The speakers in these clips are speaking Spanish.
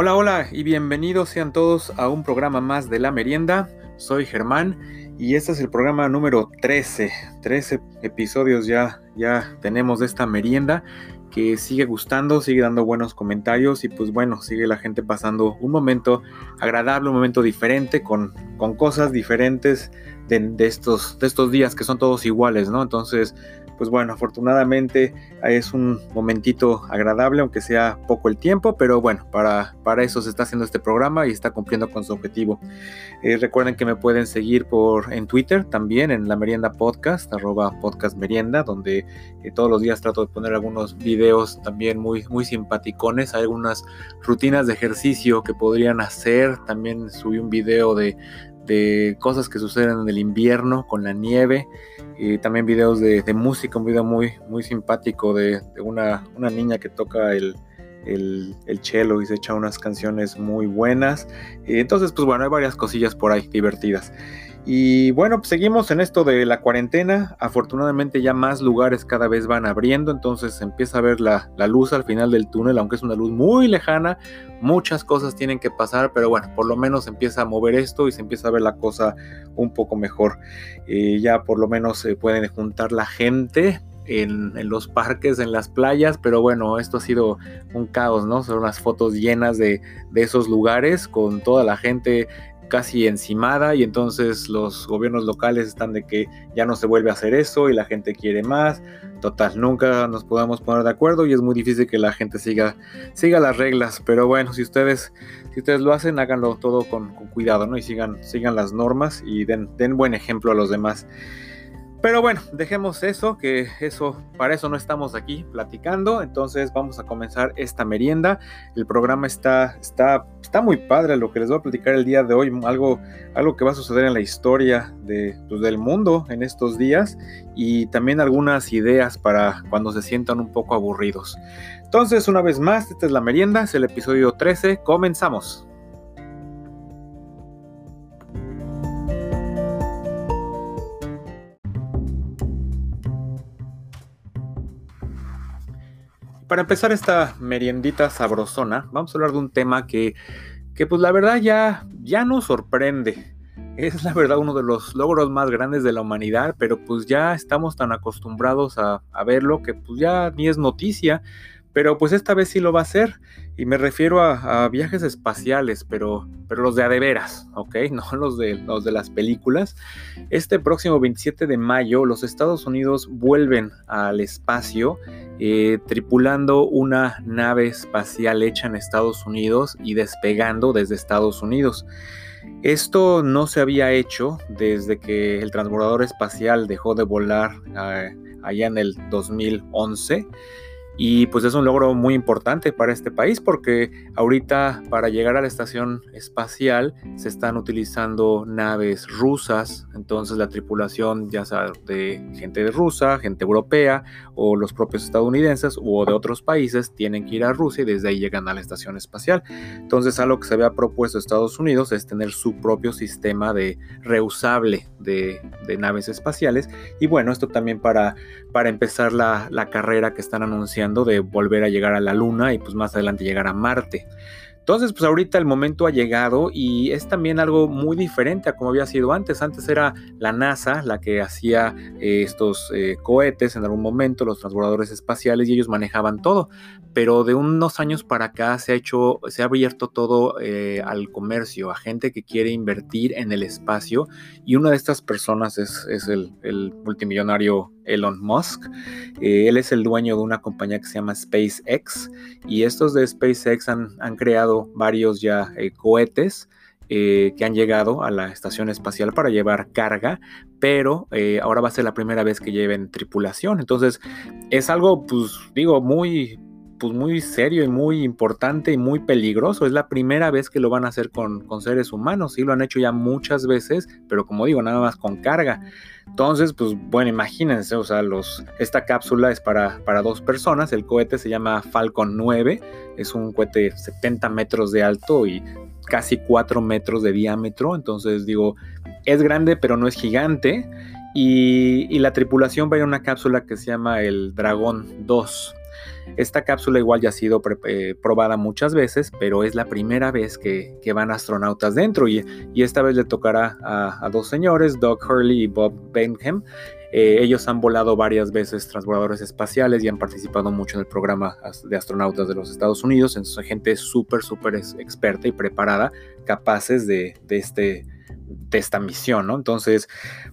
Hola, hola y bienvenidos sean todos a un programa más de La Merienda. Soy Germán y este es el programa número 13. 13 episodios ya, ya tenemos de esta merienda que sigue gustando, sigue dando buenos comentarios y pues bueno, sigue la gente pasando un momento agradable, un momento diferente con, con cosas diferentes de, estos, de estos días que son todos iguales, ¿no? Entonces pues bueno, afortunadamente es un momentito agradable, aunque sea poco el tiempo, pero bueno, para, para eso se está haciendo este programa y está cumpliendo con su objetivo. Eh, recuerden que me pueden seguir por en Twitter también, en la merienda podcast, arroba podcast merienda, donde eh, todos los días trato de poner algunos videos también muy, muy simpaticones, hay algunas rutinas de ejercicio que podrían hacer, también subí un video de, de cosas que suceden en el invierno con la nieve y también videos de, música, un video muy, muy simpático de, una, una, niña que toca el, el, el, y se echa unas canciones muy buenas. Entonces, pues bueno, hay varias cosillas por ahí divertidas. Y bueno, pues seguimos en esto de la cuarentena. Afortunadamente ya más lugares cada vez van abriendo, entonces empieza a ver la, luz al final del túnel, aunque es una luz muy lejana. Muchas cosas tienen que pasar, pero bueno, por lo menos empieza a mover esto y se empieza a ver la cosa un poco mejor. Eh, ya por lo menos se pueden juntar la gente, en, los parques, en las playas, pero bueno, esto ha sido un caos, ¿no? Son unas fotos llenas de, de, esos lugares con toda la gente casi encimada y entonces los gobiernos locales están de que ya no se vuelve a hacer eso y la gente quiere más. Total, nunca nos podamos poner de acuerdo y es muy difícil que la gente siga, siga las reglas. Pero bueno, si ustedes, si ustedes lo hacen, háganlo todo con, cuidado, ¿no? Y sigan, sigan las normas y den, den buen ejemplo a los demás. Pero bueno, dejemos eso, que eso, para eso no estamos aquí platicando. Entonces vamos a comenzar esta merienda. El programa está, está, está muy padre lo que les voy a platicar el día de hoy. Algo, algo que va a suceder en la historia de, pues, del mundo en estos días. Y también algunas ideas para cuando se sientan un poco aburridos. Entonces, una vez más, esta es la merienda, es el episodio 13. Comenzamos. Para empezar esta meriendita sabrosona, vamos a hablar de un tema que, que pues la verdad ya, ya nos sorprende. Es la verdad uno de los logros más grandes de la humanidad, pero pues ya estamos tan acostumbrados a, a verlo que pues ya ni es noticia. Pero pues esta vez sí lo va a hacer. Y me refiero a, viajes espaciales, pero, pero los de a de veras, ¿ok? No los de, los de las películas. Este próximo 27 de mayo los Estados Unidos vuelven al espacio eh, tripulando una nave espacial hecha en Estados Unidos y despegando desde Estados Unidos. Esto no se había hecho desde que el transbordador espacial dejó de volar eh, allá en el 2011. Y pues es un logro muy importante para este país porque ahorita para llegar a la estación espacial se están utilizando naves rusas, entonces la tripulación ya sea de gente rusa, gente europea o los propios estadounidenses o de otros países tienen que ir a Rusia y desde ahí llegan a la estación espacial. Entonces algo que se había propuesto Estados Unidos es tener su propio sistema de reusable de, naves espaciales. Y bueno, esto también para, para empezar la, la carrera que están anunciando de volver a llegar a la Luna y pues más adelante llegar a Marte. Entonces, pues ahorita el momento ha llegado y es también algo muy diferente a como había sido antes. Antes era la NASA la que hacía eh, estos eh, cohetes en algún momento, los transbordadores espaciales y ellos manejaban todo. Pero de unos años para acá se ha hecho, se ha abierto todo eh, al comercio, a gente que quiere invertir en el espacio y una de estas personas es, el, el multimillonario Elon Musk. él es el dueño de una compañía que se llama SpaceX y estos de SpaceX han, han creado varios ya eh, cohetes eh, que han llegado a la estación espacial para llevar carga, pero eh, ahora va a ser la primera vez que lleven tripulación. Entonces es algo, pues digo, muy, pues muy serio y muy importante y muy peligroso. Es la primera vez que lo van a hacer con, con seres humanos. Sí, lo han hecho ya muchas veces, pero como digo, nada más con carga. Entonces, pues bueno, imagínense, o sea, los, esta cápsula es para, para dos personas, el cohete se llama Falcon 9, es un cohete 70 metros de alto y casi 4 metros de diámetro, entonces digo, es grande pero no es gigante y, y la tripulación va a ir a una cápsula que se llama el Dragón 2. Esta cápsula igual ya ha sido eh, probada muchas veces, pero es la primera vez que, van astronautas dentro y, esta vez le tocará a, dos señores, Doug Hurley y Bob Benham. Eh, ellos han volado varias veces transbordadores espaciales y han participado mucho en el programa de astronautas de los Estados Unidos. Entonces, gente súper, súper experta y preparada, capaces de, de este de esta misión, ¿no? Entonces,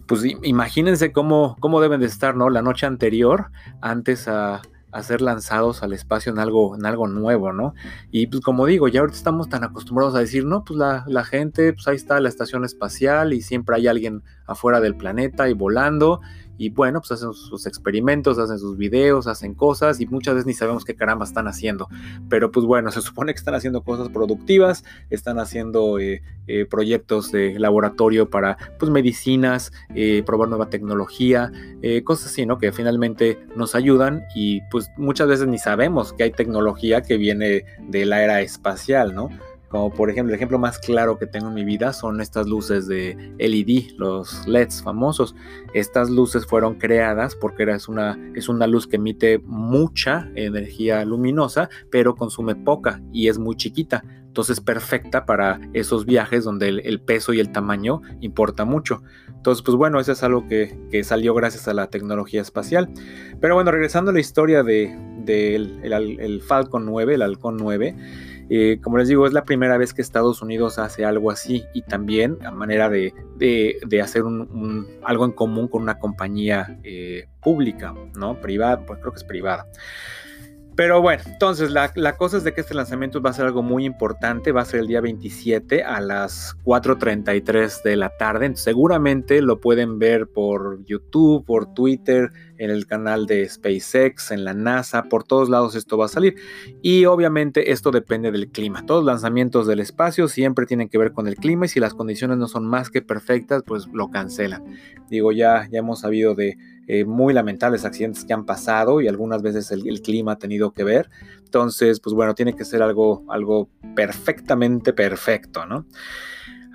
pues imagínense cómo, cómo deben de estar, ¿no? La noche anterior, antes a, ser lanzados al espacio en algo, en algo nuevo, ¿no? Y pues como digo, ya ahorita estamos tan acostumbrados a decir, no, pues la, la gente, pues ahí está la estación espacial y siempre hay alguien afuera del planeta y volando y bueno, pues hacen sus experimentos, hacen sus videos, hacen cosas y muchas veces ni sabemos qué caramba están haciendo. Pero pues bueno, se supone que están haciendo cosas productivas, están haciendo eh, eh, proyectos de laboratorio para pues medicinas, eh, probar nueva tecnología, cosas así, ¿no? Que finalmente nos ayudan y pues muchas veces ni sabemos que hay tecnología que viene de la era espacial, ¿no? Como por ejemplo, el ejemplo más claro que tengo en mi vida son estas luces de LED, los LEDs famosos. Estas luces fueron creadas porque es, una, es una luz que emite mucha energía luminosa, pero consume poca y es muy chiquita. Entonces perfecta para esos viajes donde el, peso y el tamaño importa mucho. Entonces, pues bueno, eso es algo que, salió gracias a la tecnología espacial. Pero bueno, regresando a la historia del de, el Falcon 9, el Halcón 9. Eh, como les digo, es la primera vez que Estados Unidos hace algo así y también a manera de, hacer algo en común con una compañía eh, pública, ¿no? Privada, pues creo que es privada. Pero bueno, entonces la, cosa es de que este lanzamiento va a ser algo muy importante, va a ser el día 27 a las 4.33 de la tarde, seguramente lo pueden ver por YouTube, por Twitter, en el canal de SpaceX, en la NASA, por todos lados esto va a salir. Y obviamente esto depende del clima. Todos los lanzamientos del espacio siempre tienen que ver con el clima y si las condiciones no son más que perfectas, pues lo cancelan. Digo, ya, ya hemos sabido de eh, muy lamentables accidentes que han pasado y algunas veces el, clima ha tenido que ver. Entonces, pues bueno, tiene que ser algo, algo perfectamente perfecto, ¿no?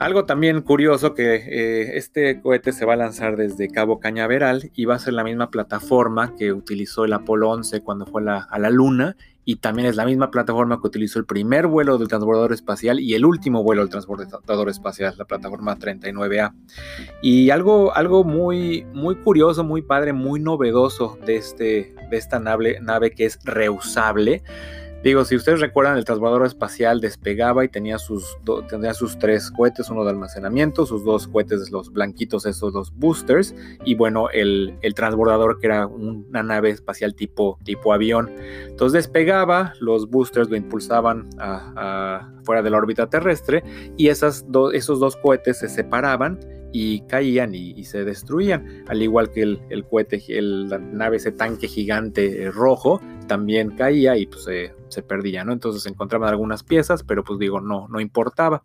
Algo también curioso que eh, este cohete se va a lanzar desde Cabo Cañaveral y va a ser la misma plataforma que utilizó el Apolo 11 cuando fue a la Luna y también es la misma plataforma que utilizó el primer vuelo del transbordador espacial y el último vuelo del transbordador espacial, la plataforma 39A. Y algo, algo muy, muy curioso, muy padre, muy novedoso de, este, de esta nave, nave que es reusable Digo, si ustedes recuerdan, el transbordador espacial despegaba y tenía sus, tenía sus tres cohetes, uno de almacenamiento, sus dos cohetes, los blanquitos, esos dos boosters, y bueno, el, el transbordador que era una nave espacial tipo, tipo avión. Entonces despegaba, los boosters lo impulsaban a, fuera de la órbita terrestre y esas esos dos cohetes se separaban y caían y, se destruían, al igual que el, cohete, la nave, ese tanque gigante eh, rojo, también caía y pues se perdía, ¿no? Entonces se encontraban algunas piezas, pero pues digo, no, no importaba.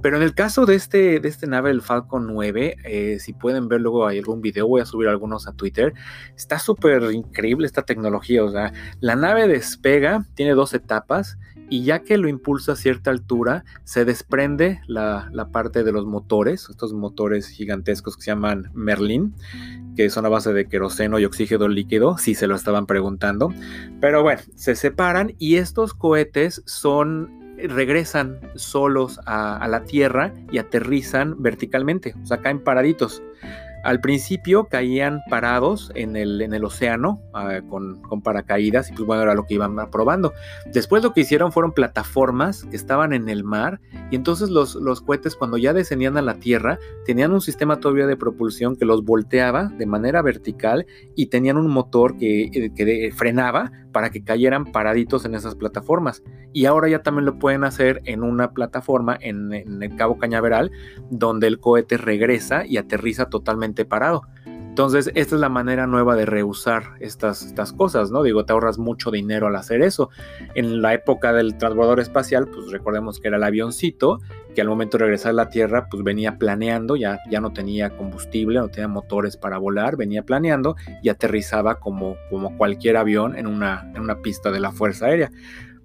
Pero en el caso de este, de este nave, el Falcon 9, eh, si pueden ver luego hay algún video, voy a subir algunos a Twitter, está súper increíble esta tecnología, o sea, la nave despega, tiene dos etapas, y ya que lo impulsa a cierta altura, se desprende la, parte de los motores, estos motores gigantescos que se llaman Merlin, que son a base de queroseno y oxígeno líquido, si se lo estaban preguntando. Pero bueno, se separan y estos cohetes son regresan solos a, a la Tierra y aterrizan verticalmente, o sea, caen paraditos. Al principio caían parados en el, en el océano ah, con, paracaídas y pues bueno, era lo que iban probando. Después lo que hicieron fueron plataformas que estaban en el mar y entonces los, los cohetes cuando ya descendían a la tierra tenían un sistema todavía de propulsión que los volteaba de manera vertical y tenían un motor que, eh, que frenaba para que cayeran paraditos en esas plataformas. Y ahora ya también lo pueden hacer en una plataforma en el Cabo Cañaveral donde el cohete regresa y aterriza totalmente parado. Entonces, esta es la manera nueva de reusar estas, estas cosas, ¿no? Digo, te ahorras mucho dinero al hacer eso. En la época del transbordador espacial, pues recordemos que era el avioncito, que al momento de regresar a la Tierra, pues venía planeando, ya, ya no tenía combustible, no tenía motores para volar, venía planeando y aterrizaba como, como cualquier avión en una, en una pista de la Fuerza Aérea.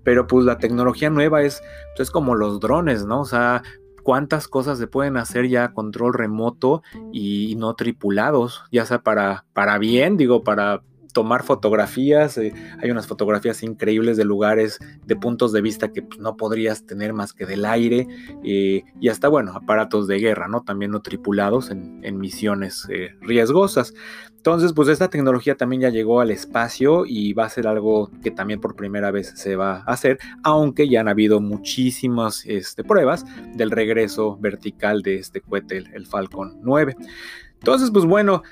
Pero pues la tecnología nueva es, pues, es como los drones, ¿no? O sea, cuántas cosas se pueden hacer ya a control remoto y no tripulados, ya sea para, para bien, digo, para tomar fotografías. Eh, hay unas fotografías increíbles de lugares, de puntos de vista que pues, no podrías tener más que del aire. Eh, y hasta, bueno, aparatos de guerra, ¿no? También no tripulados en, misiones eh, riesgosas. Entonces, pues esta tecnología también ya llegó al espacio y va a ser algo que también por primera vez se va a hacer, aunque ya han habido muchísimas este, pruebas del regreso vertical de este cohete, el Falcon 9. Entonces, pues bueno,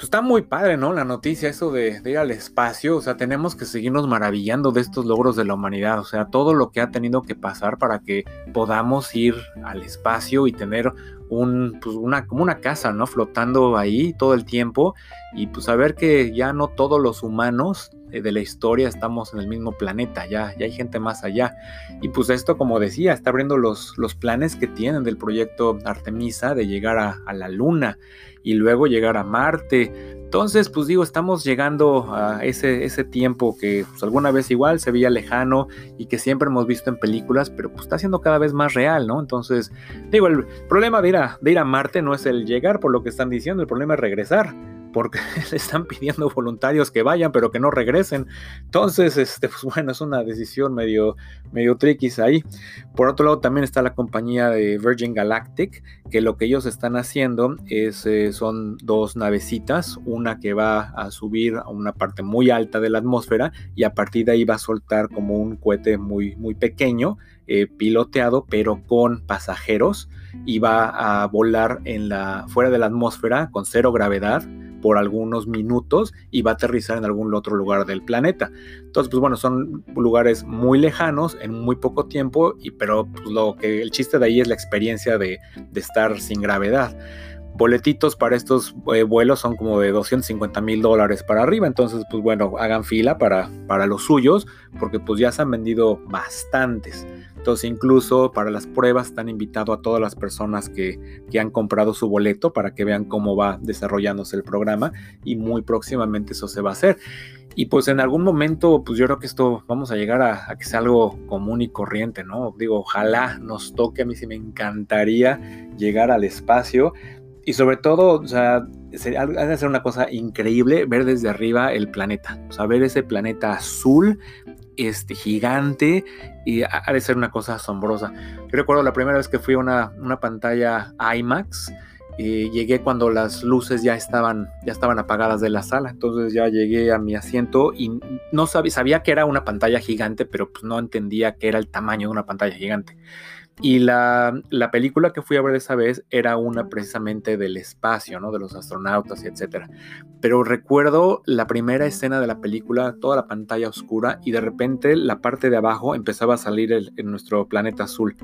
pues está muy padre, ¿no? La noticia, eso de, ir al espacio, o sea, tenemos que seguirnos maravillando de estos logros de la humanidad, o sea, todo lo que ha tenido que pasar para que podamos ir al espacio y tener un, pues una, como una casa, ¿no? Flotando ahí todo el tiempo y pues saber que ya no todos los humanos eh, de la historia estamos en el mismo planeta, ya, ya hay gente más allá. Y pues esto, como decía, está abriendo los, los planes que tienen del proyecto Artemisa de llegar a, a la Luna y luego llegar a Marte. Entonces, pues digo, estamos llegando a ese, ese tiempo que pues, alguna vez igual se veía lejano y que siempre hemos visto en películas, pero pues está siendo cada vez más real, ¿no? Entonces, digo, el problema de ir a, de ir a Marte no es el llegar por lo que están diciendo, el problema es regresar porque le están pidiendo voluntarios que vayan, pero que no regresen. Entonces, este, pues bueno, es una decisión medio, medio tricky ahí. Por otro lado, también está la compañía de Virgin Galactic, que lo que ellos están haciendo es, eh, son dos navecitas, una que va a subir a una parte muy alta de la atmósfera y a partir de ahí va a soltar como un cohete muy, muy pequeño, eh, piloteado, pero con pasajeros y va a volar en la, fuera de la atmósfera con cero gravedad por algunos minutos y va a aterrizar en algún otro lugar del planeta. Entonces, pues bueno, son lugares muy lejanos en muy poco tiempo, y, pero pues, lo que el chiste de ahí es la experiencia de, estar sin gravedad boletitos para estos eh, vuelos son como de 250 mil dólares para arriba. Entonces, pues bueno, hagan fila para, para los suyos, porque pues ya se han vendido bastantes. Entonces, incluso para las pruebas están invitado a todas las personas que, que, han comprado su boleto para que vean cómo va desarrollándose el programa y muy próximamente eso se va a hacer. Y pues en algún momento, pues yo creo que esto vamos a llegar a, a, que sea algo común y corriente, ¿no? Digo, ojalá nos toque, a mí sí me encantaría llegar al espacio, y sobre todo, o sea, ha de ser una cosa increíble ver desde arriba el planeta. O sea, ver ese planeta azul, este gigante, y ha de ser una cosa asombrosa. Yo recuerdo la primera vez que fui a una, una pantalla IMAX. Y llegué cuando las luces ya estaban, ya estaban apagadas de la sala. Entonces ya llegué a mi asiento y no sabía, sabía que era una pantalla gigante, pero pues no entendía que era el tamaño de una pantalla gigante. Y la, película que fui a ver esa vez era una precisamente del espacio, ¿no? De los astronautas y etcétera. Pero recuerdo la primera escena de la película, toda la pantalla oscura y de repente la parte de abajo empezaba a salir en nuestro planeta azul.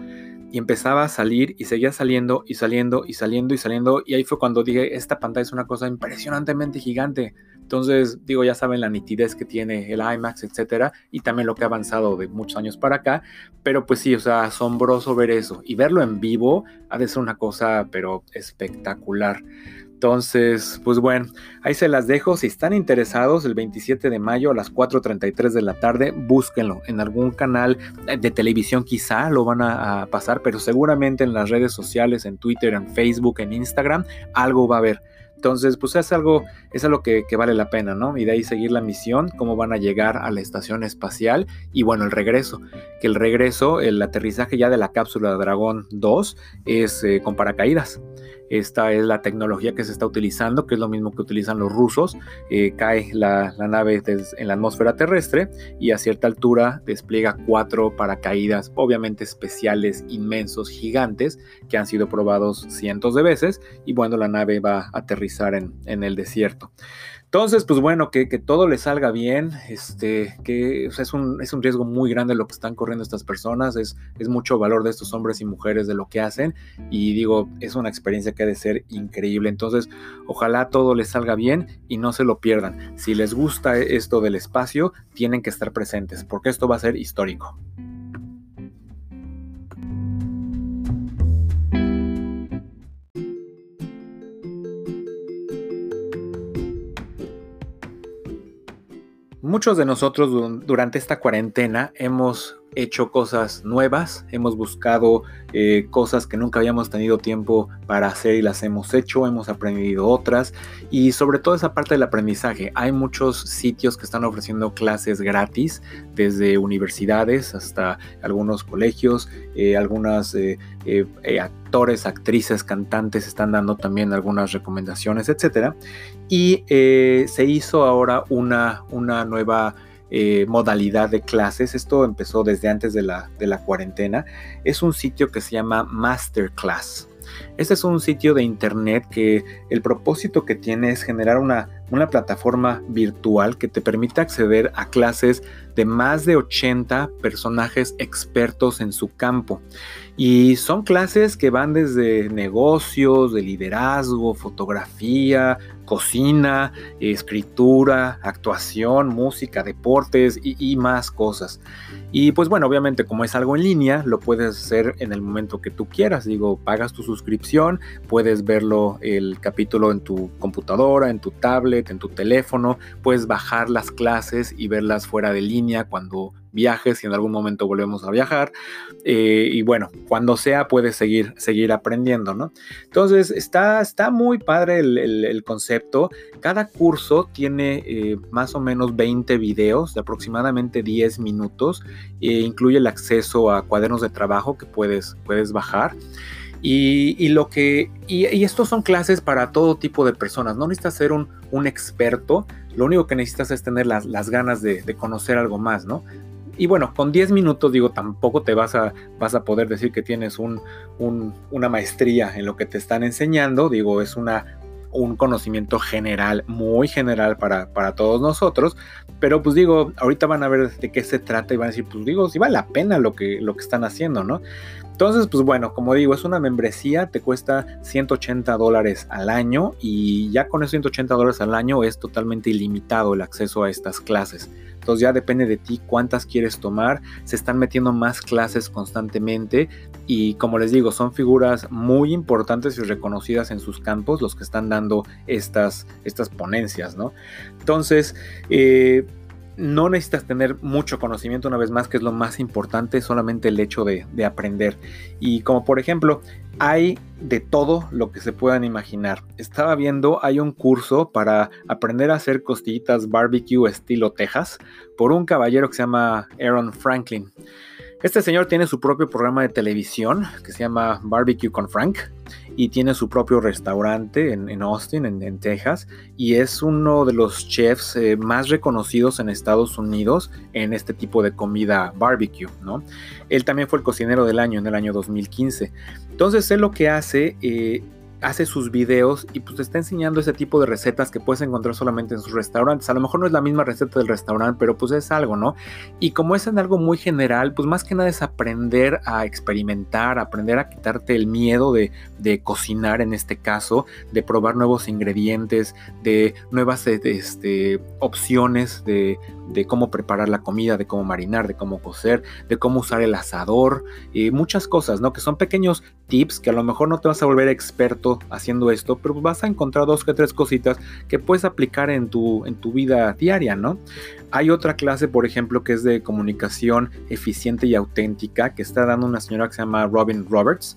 Y empezaba a salir y seguía saliendo y saliendo y saliendo y saliendo. Y ahí fue cuando dije, esta pantalla es una cosa impresionantemente gigante. Entonces, digo, ya saben la nitidez que tiene el IMAX, etcétera, y también lo que ha avanzado de muchos años para acá, pero pues sí, o sea, asombroso ver eso y verlo en vivo ha de ser una cosa, pero espectacular. Entonces, pues bueno, ahí se las dejo. Si están interesados, el 27 de mayo a las 4.33 de la tarde, búsquenlo en algún canal de televisión quizá lo van a, a pasar, pero seguramente en las redes sociales, en Twitter, en Facebook, en Instagram, algo va a haber. Entonces, pues es algo, es algo que, vale la pena, ¿no? Y de ahí seguir la misión, cómo van a llegar a la estación espacial y bueno, el regreso. Que el regreso, el aterrizaje ya de la cápsula Dragón 2 es eh, con paracaídas. Esta es la tecnología que se está utilizando, que es lo mismo que utilizan los rusos. Eh, cae la, nave en la atmósfera terrestre y a cierta altura despliega cuatro paracaídas, obviamente especiales, inmensos, gigantes, que han sido probados cientos de veces. Y bueno, la nave va a aterrizar en, en el desierto. Entonces, pues bueno, que, todo le salga bien, este, que es, un, es un riesgo muy grande lo que están corriendo estas personas, es, es mucho valor de estos hombres y mujeres de lo que hacen y digo, es una experiencia que ha de ser increíble. Entonces, ojalá todo les salga bien y no se lo pierdan. Si les gusta esto del espacio, tienen que estar presentes porque esto va a ser histórico. Muchos de nosotros durante esta cuarentena hemos hecho cosas nuevas, hemos buscado eh, cosas que nunca habíamos tenido tiempo para hacer y las hemos hecho, hemos aprendido otras y sobre todo esa parte del aprendizaje. Hay muchos sitios que están ofreciendo clases gratis, desde universidades hasta algunos colegios, eh, algunas eh, actores, actrices, cantantes están dando también algunas recomendaciones, etc. Y se hizo ahora una, una nueva eh, modalidad de clases. Esto empezó desde antes de la, de la cuarentena. Es un sitio que se llama Masterclass. Este es un sitio de internet que el propósito que tiene es generar una, una plataforma virtual que te permite acceder a clases de más de 80 personajes expertos en su campo. Y son clases que van desde negocios, de liderazgo, fotografía, cocina, escritura, actuación, música, deportes y, más cosas. Y pues bueno, obviamente como es algo en línea, lo puedes hacer en el momento que tú quieras. Digo, pagas tu suscripción, puedes verlo el capítulo en tu computadora, en tu tablet, en tu teléfono, puedes bajar las clases y verlas fuera de línea cuando viajes, si en algún momento volvemos a viajar. Eh, y bueno, cuando sea puedes seguir, seguir aprendiendo, ¿no? Entonces está, está muy padre el, concepto. Cada curso tiene eh, más o menos 20 videos de aproximadamente 10 minutos. E incluye el acceso a cuadernos de trabajo que puedes, puedes bajar. Y, lo que. Y, estos son clases para todo tipo de personas. No necesitas ser un, experto. Lo único que necesitas es tener las, ganas de, conocer algo más, ¿no? Y bueno, con 10 minutos, digo, tampoco te vas a, vas a poder decir que tienes un, una maestría en lo que te están enseñando. Digo, es una, un conocimiento general, muy general para, para, todos nosotros. Pero pues digo, ahorita van a ver de qué se trata y van a decir, pues digo, si vale la pena lo que, lo que están haciendo, ¿no? Entonces, pues bueno, como digo, es una membresía, te cuesta 180 dólares al año y ya con esos 180 dólares al año es totalmente ilimitado el acceso a estas clases. Entonces ya depende de ti cuántas quieres tomar. Se están metiendo más clases constantemente y como les digo, son figuras muy importantes y reconocidas en sus campos los que están dando estas, estas ponencias, ¿no? Entonces, eh, no necesitas tener mucho conocimiento una vez más, que es lo más importante, solamente el hecho de, aprender. Y como por ejemplo, hay de todo lo que se puedan imaginar. Estaba viendo, hay un curso para aprender a hacer costillitas barbecue estilo Texas por un caballero que se llama Aaron Franklin. Este señor tiene su propio programa de televisión que se llama Barbecue con Frank y tiene su propio restaurante en, Austin, en, Texas, y es uno de los chefs eh, más reconocidos en Estados Unidos en este tipo de comida barbecue, ¿no? Él también fue el cocinero del año en el año 2015. Entonces él lo que hace eh, hace sus videos y pues te está enseñando ese tipo de recetas que puedes encontrar solamente en sus restaurantes. A lo mejor no es la misma receta del restaurante, pero pues es algo, ¿no? Y como es en algo muy general, pues más que nada es aprender a experimentar, aprender a quitarte el miedo de, de cocinar en este caso, de probar nuevos ingredientes, de nuevas este, opciones de, de cómo preparar la comida, de cómo marinar, de cómo cocer, de cómo usar el asador, y muchas cosas, ¿no? Que son pequeños tips que a lo mejor no te vas a volver experto haciendo esto, pero vas a encontrar dos que tres cositas que puedes aplicar en tu, en tu vida diaria, ¿no? Hay otra clase, por ejemplo, que es de comunicación eficiente y auténtica, que está dando una señora que se llama Robin Roberts.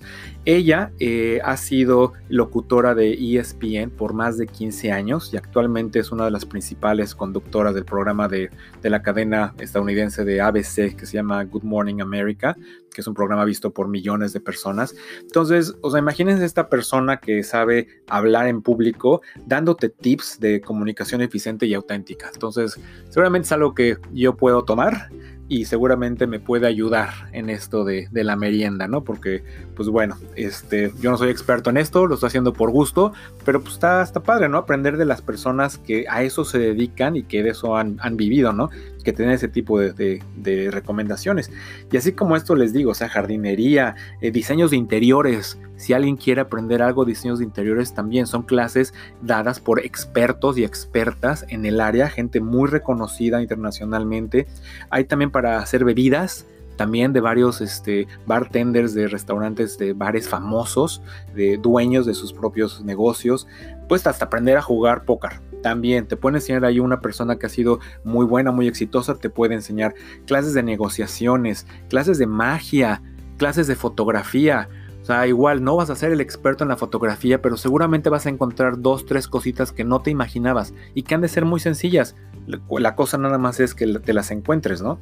Ella eh, ha sido locutora de ESPN por más de 15 años y actualmente es una de las principales conductoras del programa de, de la cadena estadounidense de ABC que se llama Good Morning America, que es un programa visto por millones de personas. Entonces, o sea, imagínense esta persona que sabe hablar en público dándote tips de comunicación eficiente y auténtica. Entonces, seguramente es algo que yo puedo tomar y seguramente me puede ayudar en esto de, la merienda, ¿no? Porque, pues bueno, este, yo no soy experto en esto, lo estoy haciendo por gusto, pero pues está, está padre, ¿no? Aprender de las personas que a eso se dedican y que de eso han, han vivido, ¿no? Que tienen ese tipo de, recomendaciones. Y así como esto les digo, o sea, jardinería, eh, diseños de interiores, si alguien quiere aprender algo, diseños de interiores también son clases dadas por expertos y expertas en el área, gente muy reconocida internacionalmente. Hay también para hacer bebidas, también de varios este, bartenders de restaurantes de bares famosos, de dueños de sus propios negocios, pues hasta aprender a jugar póker también te puede enseñar ahí una persona que ha sido muy buena, muy exitosa, te puede enseñar clases de negociaciones, clases de magia, clases de fotografía. O sea, igual no vas a ser el experto en la fotografía, pero seguramente vas a encontrar dos, tres cositas que no te imaginabas y que han de ser muy sencillas. La cosa nada más es que te las encuentres, ¿no?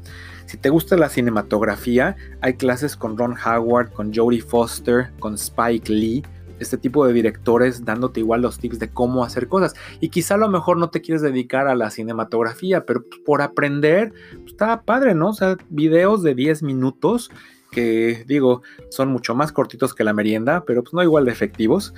Si te gusta la cinematografía, hay clases con Ron Howard, con Jodie Foster, con Spike Lee, este tipo de directores dándote igual los tips de cómo hacer cosas. Y quizá a lo mejor no te quieres dedicar a la cinematografía, pero por aprender, pues, está padre, ¿no? O sea, videos de 10 minutos que digo, son mucho más cortitos que la merienda, pero pues no igual de efectivos.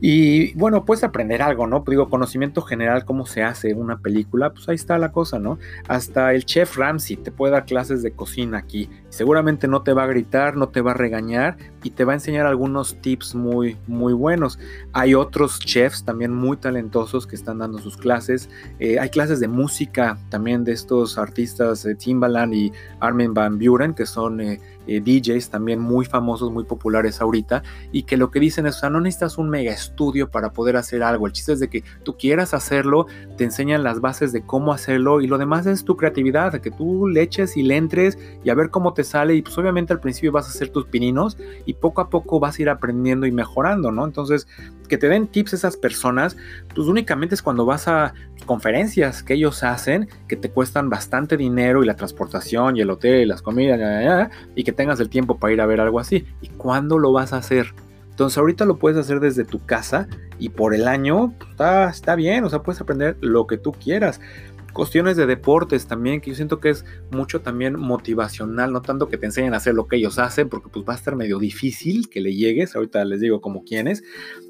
Y bueno, puedes aprender algo, ¿no? Digo, conocimiento general, cómo se hace una película, pues ahí está la cosa, ¿no? Hasta el chef Ramsey te puede dar clases de cocina aquí. Seguramente no te va a gritar, no te va a regañar y te va a enseñar algunos tips muy, muy buenos. Hay otros chefs también muy talentosos que están dando sus clases. Eh, hay clases de música también de estos artistas, eh, Timbaland y Armin Van Buren, que son... Eh, DJs también muy famosos, muy populares ahorita, y que lo que dicen es, o sea, no necesitas un mega estudio para poder hacer algo, el chiste es de que tú quieras hacerlo, te enseñan las bases de cómo hacerlo y lo demás es tu creatividad, de que tú le eches y le entres y a ver cómo te sale y pues obviamente al principio vas a hacer tus pininos y poco a poco vas a ir aprendiendo y mejorando, ¿no? Entonces, que te den tips esas personas, pues únicamente es cuando vas a conferencias que ellos hacen, que te cuestan bastante dinero y la transportación y el hotel y las comidas, y que tengas el tiempo para ir a ver algo así. ¿Y cuándo lo vas a hacer? Entonces ahorita lo puedes hacer desde tu casa y por el año pues, está, está bien, o sea, puedes aprender lo que tú quieras. Cuestiones de deportes también, que yo siento que es mucho también motivacional, no tanto que te enseñen a hacer lo que ellos hacen, porque pues va a estar medio difícil que le llegues, ahorita les digo como quiénes,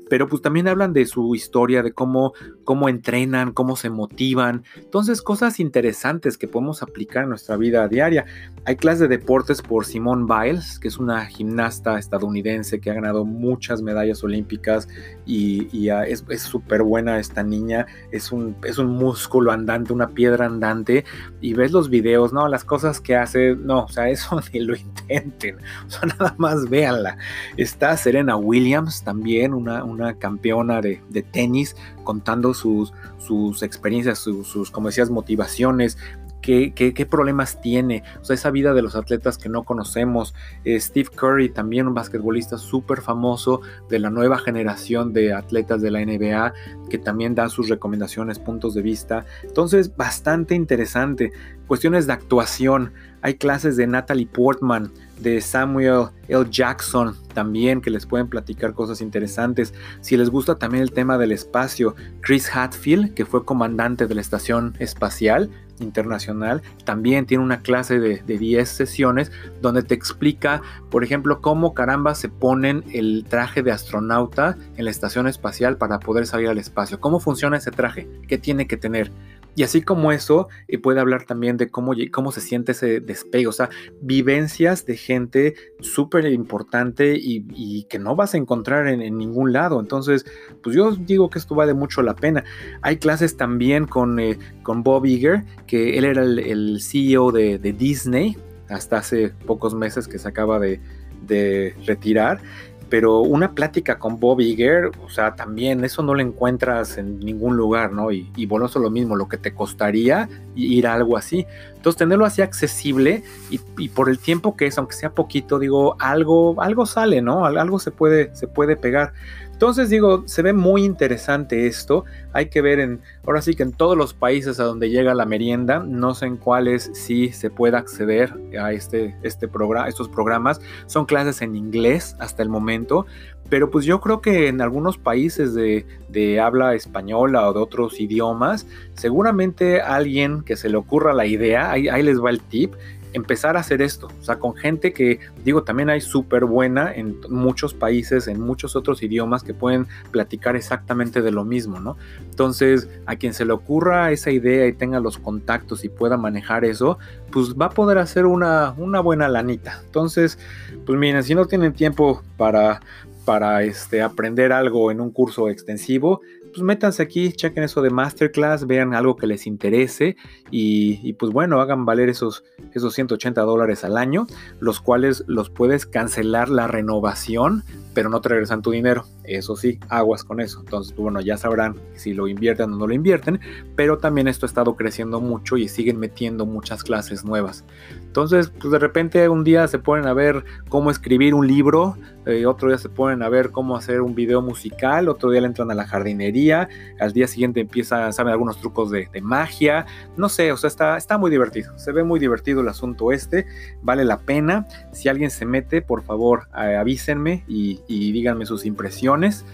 pero pues también hablan de su historia, de cómo, cómo entrenan, cómo se motivan. Entonces, cosas interesantes que podemos aplicar en nuestra vida diaria. Hay clases de deportes por Simone Biles, que es una gimnasta estadounidense que ha ganado muchas medallas olímpicas y, es súper buena esta niña. Es un, es un músculo andante, una piedra andante. Y ves los videos, ¿no? Las cosas que hace, no, o sea, eso ni lo intenten. O sea, nada más véanla. Está Serena Williams también, una campeona de, tenis, contando sus, sus experiencias, sus, como decías, motivaciones, Qué, qué, problemas tiene, o sea, esa vida de los atletas que no conocemos. Eh, Steve Curry, también un basquetbolista súper famoso de la nueva generación de atletas de la NBA, que también da sus recomendaciones, puntos de vista. Entonces, bastante interesante. Cuestiones de actuación. Hay clases de Natalie Portman, de Samuel L. Jackson también, que les pueden platicar cosas interesantes. Si les gusta también el tema del espacio, Chris Hadfield, que fue comandante de la Estación Espacial Internacional, también tiene una clase de, de 10 sesiones donde te explica, por ejemplo, cómo caramba se ponen el traje de astronauta en la Estación Espacial para poder salir al espacio. ¿Cómo funciona ese traje? ¿Qué tiene que tener? Y así como eso, eh, puede hablar también de cómo, cómo se siente ese despegue, o sea, vivencias de gente súper importante y, que no vas a encontrar en, ningún lado. Entonces, pues yo digo que esto vale mucho la pena. Hay clases también con, eh, con Bob Iger, que él era el, CEO de, Disney hasta hace pocos meses que se acaba de, de retirar pero una plática con Bob Iger, o sea, también eso no lo encuentras en ningún lugar, ¿no? Y, y bueno, eso lo mismo, lo que te costaría ir a algo así. Entonces, tenerlo así accesible y, y, por el tiempo que es, aunque sea poquito, digo, algo, algo sale, ¿no? Algo se puede, se puede pegar. Entonces digo, se ve muy interesante esto. Hay que ver en, ahora sí que en todos los países a donde llega la merienda, no sé en cuáles sí se puede acceder a este, este programa, estos programas. Son clases en inglés hasta el momento, pero pues yo creo que en algunos países de, habla española o de otros idiomas, seguramente alguien que se le ocurra la idea, ahí les va el tip, empezar a hacer esto, o sea, con gente que, digo, también hay súper buena en muchos países, en muchos otros idiomas que pueden platicar exactamente de lo mismo, ¿no? Entonces, a quien se le ocurra esa idea y tenga los contactos y pueda manejar eso, pues va a poder hacer una, una buena lanita. Entonces, pues miren, si no tienen tiempo para, para este, aprender algo en un curso extensivo, pues métanse aquí, chequen eso de masterclass, vean algo que les interese y, pues bueno, hagan valer esos, esos 180 dólares al año, los cuales los puedes cancelar la renovación, pero no te regresan tu dinero. Eso sí, aguas con eso. Entonces, pues bueno, ya sabrán si lo invierten o no lo invierten, pero también esto ha estado creciendo mucho y siguen metiendo muchas clases nuevas. Entonces, pues de repente un día se ponen a ver cómo escribir un libro, eh, otro día se ponen a ver cómo hacer un video musical, otro día le entran a la jardinería, al día siguiente empiezan, saben algunos trucos de, magia, no sé, o sea, está, está muy divertido, se ve muy divertido el asunto este, vale la pena. Si alguien se mete, por favor, avísenme y díganme sus impresiones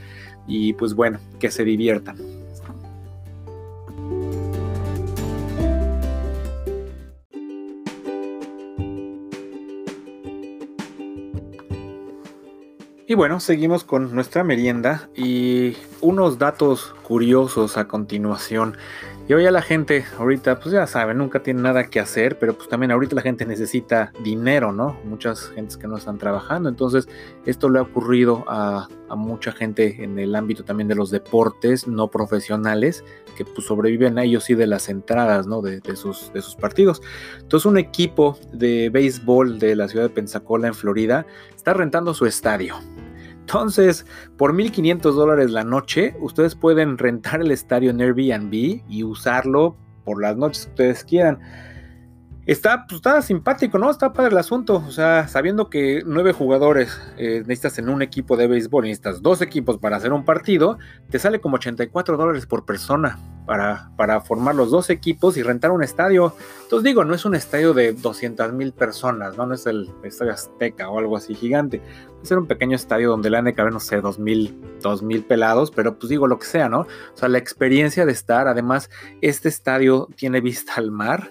y pues bueno, que se diviertan. Y bueno, seguimos con nuestra merienda y unos datos curiosos a continuación. Y hoy a la gente, ahorita, pues ya saben, nunca tiene nada que hacer, pero pues también ahorita la gente necesita dinero, ¿no? Muchas gentes que no están trabajando. Entonces, esto le ha ocurrido a, mucha gente en el ámbito también de los deportes no profesionales, que pues sobreviven a ellos y de las entradas, ¿no? De, sus, de sus partidos. Entonces, un equipo de béisbol de la ciudad de Pensacola, en Florida, está rentando su estadio. Entonces, por 1.500 dólares la noche, ustedes pueden rentar el estadio en Airbnb y usarlo por las noches que ustedes quieran. Está, pues, está simpático, ¿no? Está padre el asunto. O sea, sabiendo que nueve jugadores eh, necesitas en un equipo de béisbol, necesitas dos equipos para hacer un partido, te sale como 84 dólares por persona para, para formar los dos equipos y rentar un estadio. Entonces digo, no es un estadio de 200 mil personas, ¿no? No es el estadio Azteca o algo así gigante. Es un pequeño estadio donde le han de caber, no sé, 2 mil, mil pelados, pero pues digo lo que sea, ¿no? O sea, la experiencia de estar, además, este estadio tiene vista al mar.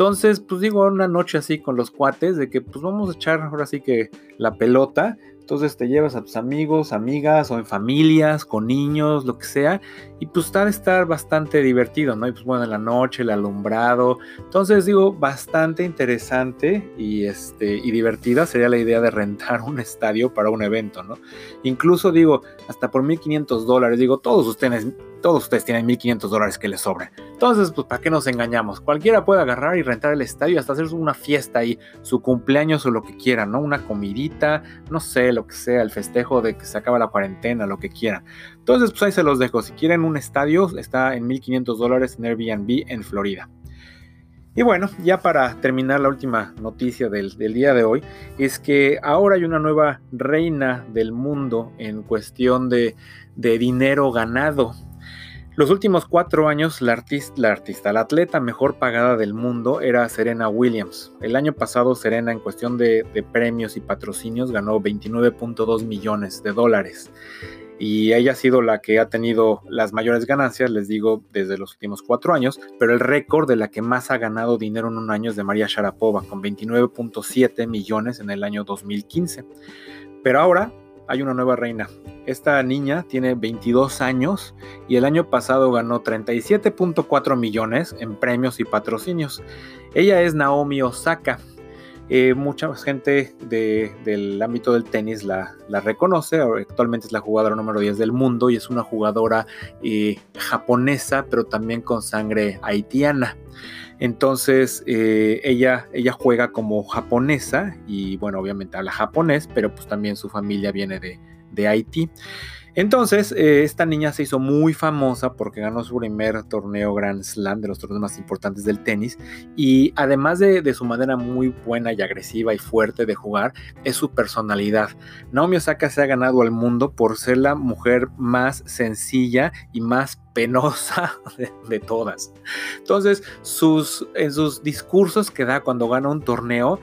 Entonces, pues digo, una noche así con los cuates de que pues vamos a echar ahora sí que la pelota entonces te llevas a tus amigos, amigas o en familias, con niños, lo que sea. Y pues de estar bastante divertido, ¿no? Y pues bueno, en la noche, el alumbrado. Entonces digo, bastante interesante y, este, y divertida sería la idea de rentar un estadio para un evento, ¿no? Incluso digo, hasta por 1.500 dólares, digo, todos ustedes todos ustedes tienen 1500 dólares que les sobren. Entonces, pues, ¿para qué nos engañamos? Cualquiera puede agarrar y rentar el estadio hasta hacer una fiesta ahí, su cumpleaños o lo que quieran, ¿no? Una comidita, no sé, lo que sea, el festejo de que se acaba la cuarentena, lo que quieran. Entonces, pues ahí se los dejo. Si quieren un estadio, está en 1500 dólares en Airbnb en Florida. Y bueno, ya para terminar la última noticia del, día de hoy, es que ahora hay una nueva reina del mundo en cuestión de, de dinero ganado. Los últimos cuatro años, la artista, la atleta mejor pagada del mundo era Serena Williams. El año pasado, Serena, en cuestión de, premios y patrocinios, ganó 29.2 millones de dólares. Y ella ha sido la que ha tenido las mayores ganancias, les digo, desde los últimos cuatro años, pero el récord de la que más ha ganado dinero en un año es de María Sharapova, con 29.7 millones en el año 2015. Pero ahora hay una nueva reina. Esta niña tiene 22 años y el año pasado ganó 37.4 millones en premios y patrocinios. Ella es Naomi Osaka. Eh, mucha gente del ámbito del tenis la, reconoce. Actualmente es la jugadora número 10 del mundo y es una jugadora eh, japonesa, pero también con sangre haitiana. Entonces eh, ella, ella juega como japonesa y bueno, obviamente habla japonés, pero pues también su familia viene de, de Haití. Entonces, eh, esta niña se hizo muy famosa porque ganó su primer torneo Grand Slam, de los torneos más importantes del tenis, y además de, su manera muy buena y agresiva y fuerte de jugar, es su personalidad. Naomi Osaka se ha ganado al mundo por ser la mujer más sencilla y más penosa de, todas. Entonces, sus, en sus discursos que da cuando gana un torneo,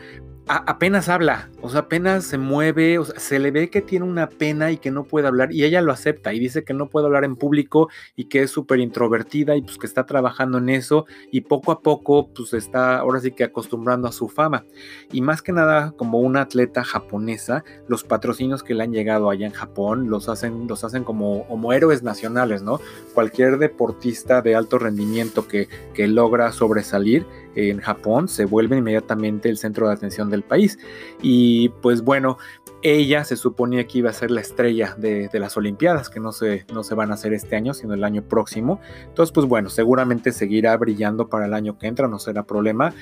apenas habla, o sea, apenas se mueve, o se le ve que tiene una pena y que no puede hablar, y ella lo acepta y dice que no puede hablar en público y que es súper introvertida y pues que está trabajando en eso y poco a poco pues está ahora sí que acostumbrando a su fama. Y más que nada, como una atleta japonesa, los patrocinios que le han llegado allá en Japón los hacen, los hacen como, como héroes nacionales, ¿no? Cualquier deportista de alto rendimiento que, que logra sobresalir en Japón se vuelve inmediatamente el centro de atención del país. Y pues bueno, ella se suponía que iba a ser la estrella de, las Olimpiadas, que no se, no se van a hacer este año, sino el año próximo. Entonces, pues bueno, seguramente seguirá brillando para el año que entra, no será problema.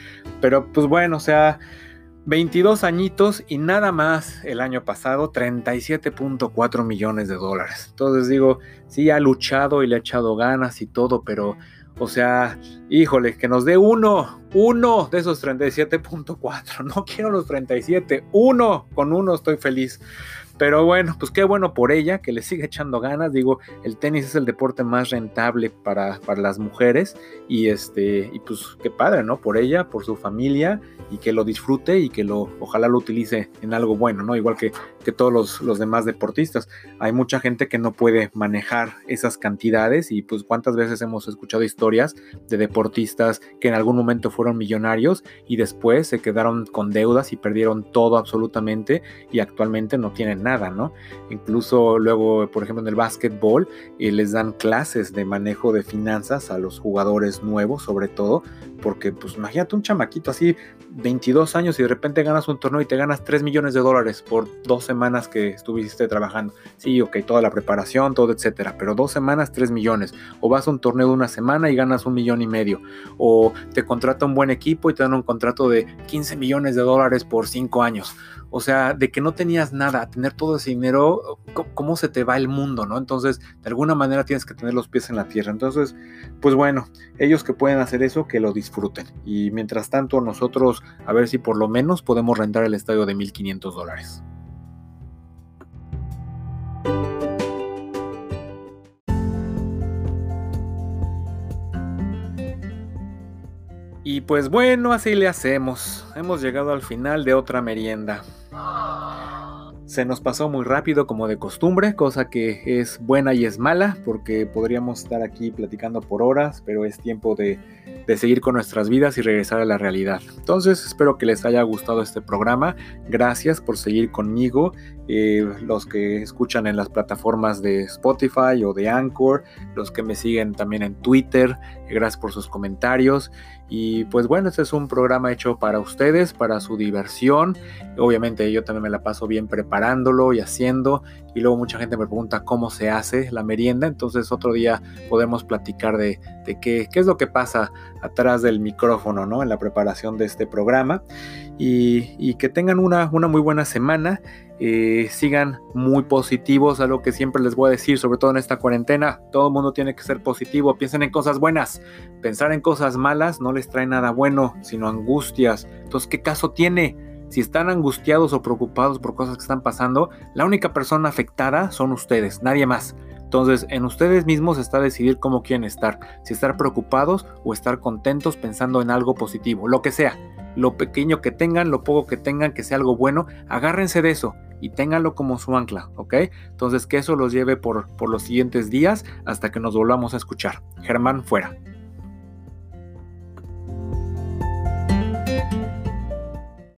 Pero pues bueno, o sea, 22 añitos y nada más el año pasado 37.4 millones de dólares. Entonces digo, sí ha luchado y le ha echado ganas y todo, pero o sea, híjole, que nos dé uno, uno de esos 37.4. No quiero los 37, uno, con uno estoy feliz. Pero bueno, pues qué bueno por ella, que le sigue echando ganas. Digo, el tenis es el deporte más rentable para, para las mujeres. Y este, y pues qué padre, ¿no? Por ella, por su familia, y que lo disfrute y que lo, ojalá lo utilice en algo bueno, ¿no? Igual que, que todos los, los demás deportistas. Hay mucha gente que no puede manejar esas cantidades. Y pues cuántas veces hemos escuchado historias de deportistas que en algún momento fueron millonarios y después se quedaron con deudas y perdieron todo absolutamente y actualmente no tienen nada, ¿no? Incluso luego, por ejemplo, en el básquetbol eh, les dan clases de manejo de finanzas a los jugadores nuevos, sobre todo, porque pues imagínate un chamaquito así, 22 años y de repente ganas un torneo y te ganas 3 millones de dólares por dos semanas que estuviste trabajando. Sí, ok, toda la preparación, todo, etcétera, pero dos semanas, 3 millones. O vas a un torneo de una semana y ganas un millón y medio. O te contrata un buen equipo y te dan un contrato de 15 millones de dólares por 5 años. O sea, de que no tenías nada, tener todo ese dinero, ¿cómo se te va el mundo, no? Entonces, de alguna manera tienes que tener los pies en la tierra. Entonces, pues bueno, ellos que pueden hacer eso, que lo disfruten. Y mientras tanto, nosotros, a ver si por lo menos podemos rentar el estadio de 1500 dólares. Y pues bueno, así le hacemos. Hemos llegado al final de otra merienda. Se nos pasó muy rápido como de costumbre, cosa que es buena y es mala, porque podríamos estar aquí platicando por horas, pero es tiempo de, seguir con nuestras vidas y regresar a la realidad. Entonces espero que les haya gustado este programa. Gracias por seguir conmigo. Eh, los que escuchan en las plataformas de Spotify o de Anchor, los que me siguen también en Twitter, gracias por sus comentarios. Y pues bueno, este es un programa hecho para ustedes, para su diversión. Obviamente yo también me la paso bien preparándolo y haciendo. Y luego mucha gente me pregunta cómo se hace la merienda. Entonces otro día podemos platicar de, qué, qué, es lo que pasa atrás del micrófono, ¿no? En la preparación de este programa. Y, que tengan una, una muy buena semana. Eh, sigan muy positivos, algo que siempre les voy a decir, sobre todo en esta cuarentena, todo el mundo tiene que ser positivo, piensen en cosas buenas, pensar en cosas malas no les trae nada bueno, sino angustias. Entonces, ¿qué caso tiene? Si están angustiados o preocupados por cosas que están pasando, la única persona afectada son ustedes, nadie más. Entonces, en ustedes mismos está decidir cómo quieren estar, si estar preocupados o estar contentos pensando en algo positivo, lo que sea, lo pequeño que tengan, lo poco que tengan, que sea algo bueno, agárrense de eso y ténganlo como su ancla, ¿ok? Entonces que eso los lleve por, por los siguientes días hasta que nos volvamos a escuchar. Germán fuera.